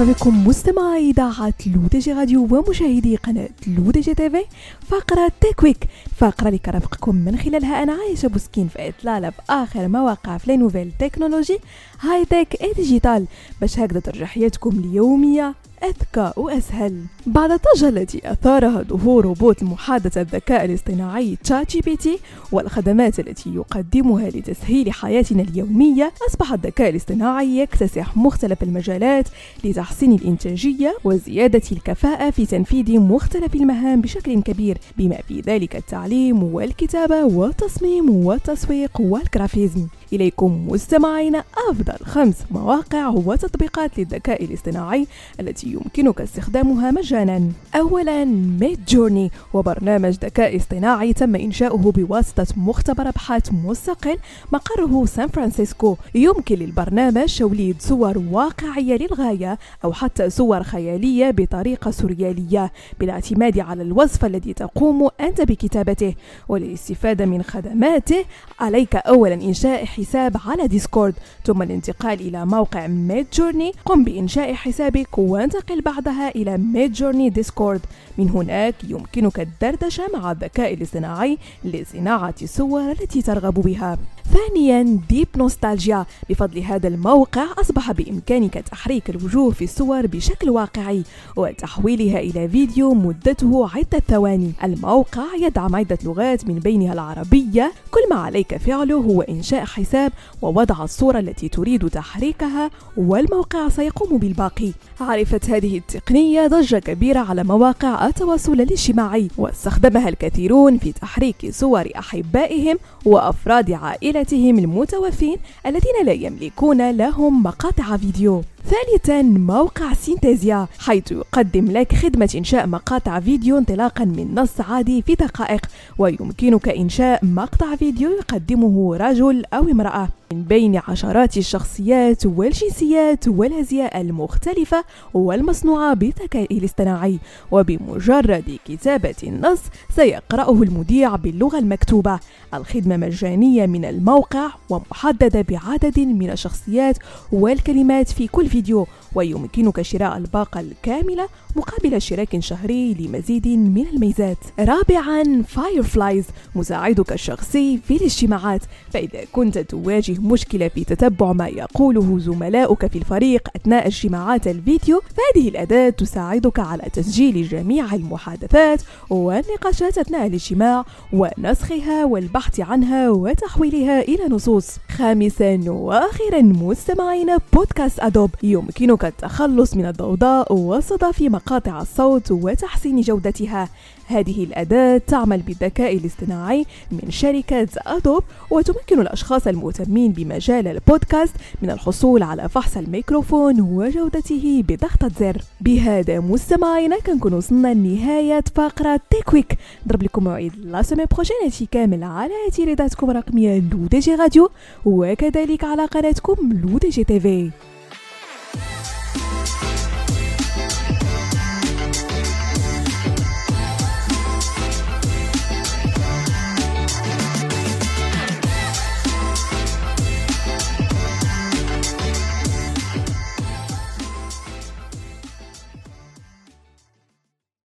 مرحبا بكم مستمعي إذاعة لودجي راديو ومشاهدي قناة لودجي تيفي فقرة Tech Week فقرة اللي كرفقكم من خلالها أنا عايشة بوسكين في إطلالة في آخر ما وقع في nouvelles technologies high-tech et digital. باش هكذا ترجع حياتكم اليومية أذكى وأسهل. بعد الضجة التي أثارها ظهور روبوت محادثة الذكاء الاصطناعي ChatGPT والخدمات التي يقدمها لتسهيل حياتنا اليومية أصبح الذكاء الاصطناعي يكتسح مختلف المجالات لتحسين الإنتاجية وزيادة الكفاءة في تنفيذ مختلف المهام بشكل كبير بما في ذلك التعليم والكتابة والتصميم والتسويق وال graphisme. إليكم مستمعين أفضل خمس مواقع وتطبيقات للذكاء الاصطناعي التي يمكنك استخدامها مجانا. أولا Midjourney وبرنامج ذكاء اصطناعي تم إنشاؤه بواسطة مختبر أبحاث مستقل مقره سان فرانسيسكو. يمكن للبرنامج توليد صور واقعية للغاية أو حتى صور خيالية بطريقة سوريالية بالاعتماد على الوصف الذي تقوم أنت بكتابته. وللاستفادة من خدماته عليك أولا إنشاء حساب على Discord. ثم الانتقال إلى موقع Midjourney قم بإنشاء حسابك وانتقل بعدها إلى Midjourney Discord من هناك يمكنك الدردشة مع الذكاء الاصطناعي لصناعة الصور التي ترغب بها. ثانيا Deep Nostalgia بفضل هذا الموقع أصبح بإمكانك تحريك الوجوه في الصور بشكل واقعي وتحويلها إلى فيديو مدته عدة ثواني. الموقع يدعم عدة لغات من بينها العربية. كل ما عليك فعله هو إنشاء حساب ووضع الصورة التي تريد تحريكها والموقع سيقوم بالباقي. عرفت هذه التقنية ضجة كبيرة على مواقع التواصل الاجتماعي واستخدمها الكثيرون في تحريك صور أحبائهم وأفراد عائلتهم المتوفين الذين لا يملكون لهم مقاطع فيديو. ثالثا موقع سينتيزيا حيث يقدم لك خدمة إنشاء مقاطع فيديو انطلاقا من نص عادي في دقائق ويمكنك إنشاء مقطع فيديو يقدمه رجل أو امرأة. من بين عشرات الشخصيات والجنسيات والأزياء المختلفة والمصنوعة بالذكاء الاصطناعي وبمجرد كتابة النص سيقرأه المذيع باللغة المكتوبة. الخدمة مجانية من الموقع ومحددة بعدد من الشخصيات والكلمات في كل فيديو ويمكنك شراء الباقة الكاملة مقابل اشتراك شهري لمزيد من الميزات. رابعا فايرفلايز مساعدك الشخصي في الاجتماعات. فإذا كنت تواجه مشكلة في تتبع ما يقوله زملاؤك في الفريق أثناء اجتماعات الفيديو فهذه الأداة تساعدك على تسجيل جميع المحادثات والنقاشات أثناء الاجتماع ونسخها والبحث عنها وتحويلها إلى نصوص. خامسا وأخيرا مستمعين بودكاست أدوب. يمكنك التخلص من الضوضاء والصدى في مقاطع الصوت وتحسين جودتها. هذه الأداة تعمل بالذكاء الاصطناعي من شركة Adobe وتمكن الأشخاص المهتمين بمجال البودكاست من الحصول على فحص الميكروفون وجودته بضغطة زر بهذا مستمعينا كنكون وصلنا لنهاية فقرة Tech Week نضرب لكم موعد la semaine prochaine كامل على تردداتكم الرقمية لودجي راديو وكذلك على قناتكم لودجي تيفي.